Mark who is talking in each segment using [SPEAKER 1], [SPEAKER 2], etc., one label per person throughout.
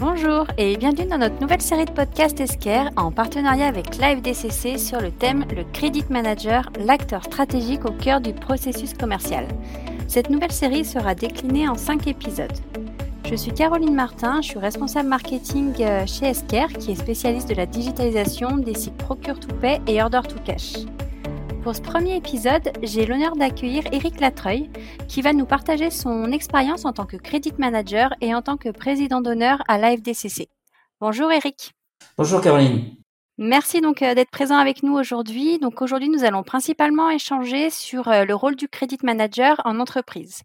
[SPEAKER 1] Bonjour et bienvenue dans notre nouvelle série de podcasts Esquire en partenariat avec Live DCC sur le thème Le Credit Manager, l'acteur stratégique au cœur du processus commercial. Cette nouvelle série sera déclinée en 5 épisodes. Je suis Caroline Martin, je suis responsable marketing euh, chez Esquire qui est spécialiste de la digitalisation des sites Procure to Pay et Order to Cash. Pour ce premier épisode, j'ai l'honneur d'accueillir Eric Latreuil, qui va nous partager son expérience en tant que credit manager et en tant que président d'honneur à l'AFDCC. Bonjour Eric.
[SPEAKER 2] Bonjour Caroline.
[SPEAKER 1] Merci donc euh, d'être présent avec nous aujourd'hui. Donc aujourd'hui, nous allons principalement échanger sur euh, le rôle du credit manager en entreprise.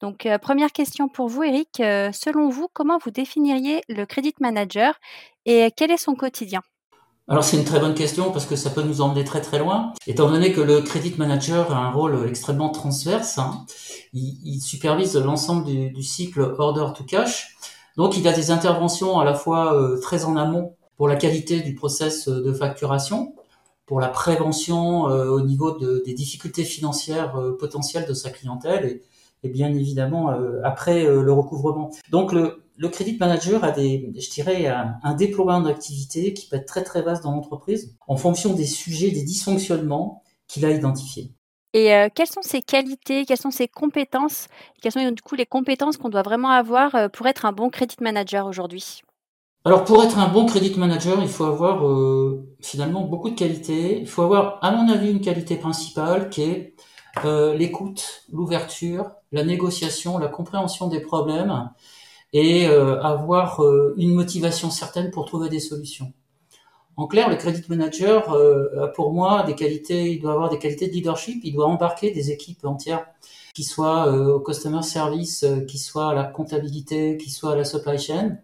[SPEAKER 1] Donc euh, première question pour vous Eric, selon vous, comment vous définiriez le credit manager et quel est son quotidien?
[SPEAKER 2] Alors c'est une très bonne question parce que ça peut nous emmener très très loin. Étant donné que le credit manager a un rôle extrêmement transverse, hein, il, supervise l'ensemble du, cycle order to cash. Donc il a des interventions à la fois euh, très en amont pour la qualité du process de facturation, pour la prévention euh, au niveau des difficultés financières euh, potentielles de sa clientèle et, bien évidemment après le recouvrement. Donc le, le credit manager a des, je dirais, un, déploiement d'activités qui peut être très très vaste dans l'entreprise en fonction des sujets, des dysfonctionnements qu'il a identifiés.
[SPEAKER 1] Et euh, quelles sont ses qualités, quelles sont ses compétences, quelles sont du coup les compétences qu'on doit vraiment avoir euh, pour être un bon credit manager aujourd'hui?
[SPEAKER 2] Alors pour être un bon credit manager, il faut avoir euh, finalement beaucoup de qualités. Il faut avoir, à mon avis, une qualité principale qui est l'écoute, l'ouverture, la négociation, la compréhension des problèmes et euh, avoir euh, une motivation certaine pour trouver des solutions. En clair, le credit manager euh, a pour moi des qualités, il doit avoir des qualités de leadership, il doit embarquer des équipes entières, qui soient au customer service, qui soient à la comptabilité, qui soient à la supply chain,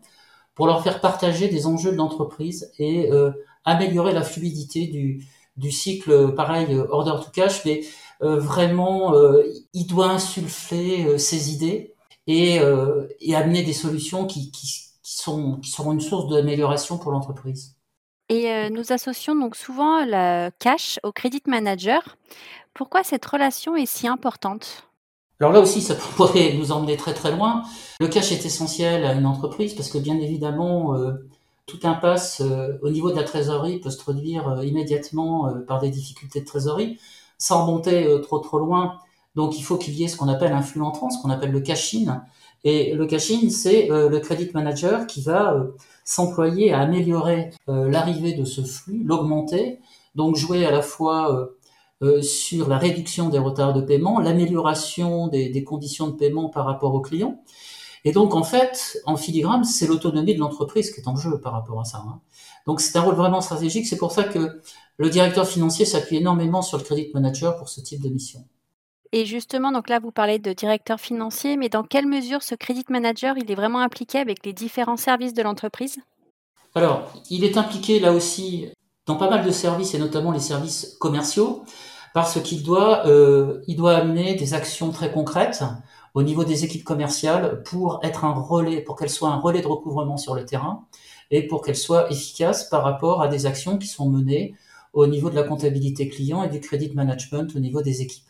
[SPEAKER 2] pour leur faire partager des enjeux de l'entreprise et améliorer la fluidité du, du cycle, pareil, order to cash, mais vraiment, il doit insuffler ses idées et, euh, et amener des solutions qui, qui, qui, sont, qui seront une source d'amélioration pour l'entreprise.
[SPEAKER 1] Et euh, nous associons donc souvent le cash au credit manager. Pourquoi cette relation est si importante?
[SPEAKER 2] Alors là aussi, ça pourrait nous emmener très très loin. Le cash est essentiel à une entreprise parce que bien évidemment, euh, tout impasse euh, au niveau de la trésorerie peut se traduire immédiatement par des difficultés de trésorerie. Sans remonter trop trop loin, donc il faut qu'il y ait ce qu'on appelle un flux entrant, ce qu'on appelle le cash-in. Et le cash-in, c'est euh, le credit manager qui va euh, s'employer à améliorer euh, l'arrivée de ce flux, l'augmenter, donc jouer à la fois sur la réduction des retards de paiement, l'amélioration des, conditions de paiement par rapport aux clients. Et donc en fait, en filigrane, c'est l'autonomie de l'entreprise qui est en jeu par rapport à ça. Hein. Donc c'est un rôle vraiment stratégique. C'est pour ça que le directeur financier s'appuie énormément sur le credit manager pour ce type de mission.
[SPEAKER 1] Et justement, donc là, vous parlez de directeur financier, mais dans quelle mesure ce credit manager, il est vraiment impliqué avec les différents services de l'entreprise?
[SPEAKER 2] Alors, il est impliqué là aussi dans pas mal de services, et notamment les services commerciaux, parce qu'il doit, euh, doit amener des actions très concrètes au niveau des équipes commerciales pour être un relais, pour qu'elles soient un relais de recouvrement sur le terrain et pour qu'elles soient efficaces par rapport à des actions qui sont menées au niveau de la comptabilité client et du credit management au niveau des équipes.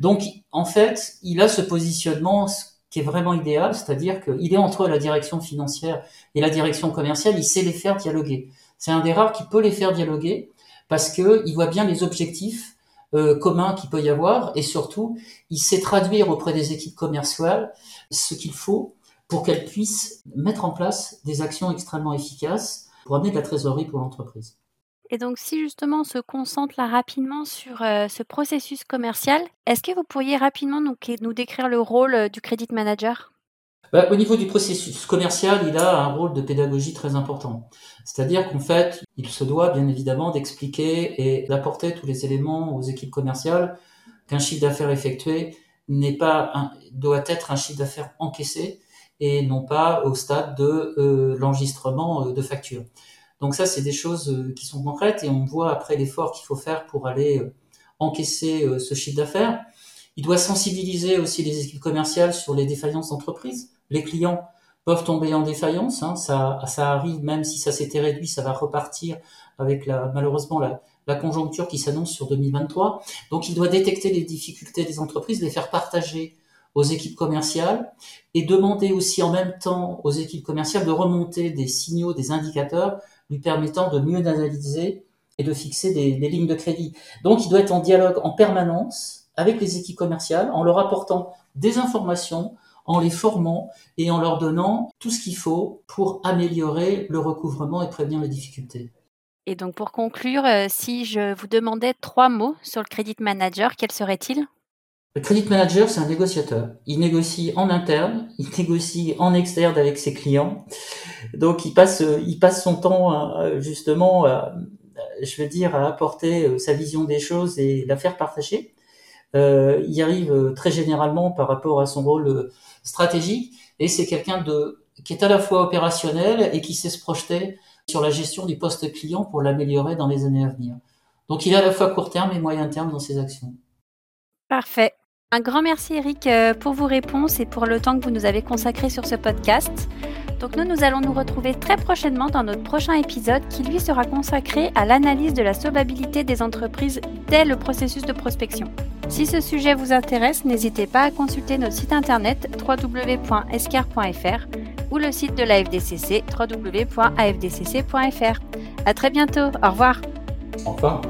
[SPEAKER 2] Donc, en fait, il a ce positionnement qui est vraiment idéal, c'est-à-dire qu'il est entre la direction financière et la direction commerciale, il sait les faire dialoguer. C'est un des rares qui peut les faire dialoguer parce que il voit bien les objectifs euh, communs qu'il peut y avoir et surtout, il sait traduire auprès des équipes commerciales ce qu'il faut pour qu'elles puissent mettre en place des actions extrêmement efficaces pour amener de la trésorerie pour l'entreprise.
[SPEAKER 1] Et donc, si justement on se concentre là rapidement sur euh, ce processus commercial, est-ce que vous pourriez rapidement nous, décrire le rôle euh, du credit manager?
[SPEAKER 2] Bah, Au niveau du processus commercial, il a un rôle de pédagogie très important. C'est-à-dire qu'en fait, il se doit bien évidemment d'expliquer et d'apporter tous les éléments aux équipes commerciales qu'un chiffre d'affaires effectué n'est pas doit être un chiffre d'affaires encaissé et non pas au stade de euh, l'enregistrement de facture. Donc ça, c'est des choses euh, qui sont concrètes et on voit après l'effort qu'il faut faire pour aller euh, encaisser euh, ce chiffre d'affaires. Il doit sensibiliser aussi les équipes commerciales sur les défaillances d'entreprise. Les clients peuvent tomber en défaillance, hein, ça, ça arrive même si ça s'était réduit, ça va repartir avec la, malheureusement la, la conjoncture qui s'annonce sur 2023. Donc il doit détecter les difficultés des entreprises, les faire partager aux équipes commerciales et demander aussi en même temps aux équipes commerciales de remonter des signaux, des indicateurs lui permettant de mieux analyser et de fixer des, des lignes de crédit. Donc il doit être en dialogue en permanence avec les équipes commerciales en leur apportant des informations, en les formant et en leur donnant tout ce qu'il faut pour améliorer le recouvrement et prévenir les difficultés.
[SPEAKER 1] Et donc pour conclure, euh, si je vous demandais trois mots sur le credit manager, quels seraient-ils
[SPEAKER 2] Le credit manager, c'est un négociateur. Il négocie en interne, il négocie en externe avec ses clients. Donc il passe, son temps euh, justement, je veux dire, à apporter euh, sa vision des choses et la faire partager. Euh, il arrive très généralement par rapport à son rôle stratégique et c'est quelqu'un de qui est à la fois opérationnel et qui sait se projeter sur la gestion du poste client pour l'améliorer dans les années à venir. Donc il est à la fois court terme et moyen terme dans ses actions.
[SPEAKER 1] Parfait. Un grand merci Eric euh, pour vos réponses et pour le temps que vous nous avez consacré sur ce podcast. Donc nous, nous allons nous retrouver très prochainement dans notre prochain épisode qui lui sera consacré à l'analyse de la solvabilité des entreprises dès le processus de prospection. Si ce sujet vous intéresse, n'hésitez pas à consulter notre site internet www.escar.fr ou le site de la FDCC www.afdcc.fr. À très bientôt. Au revoir.
[SPEAKER 2] Au revoir.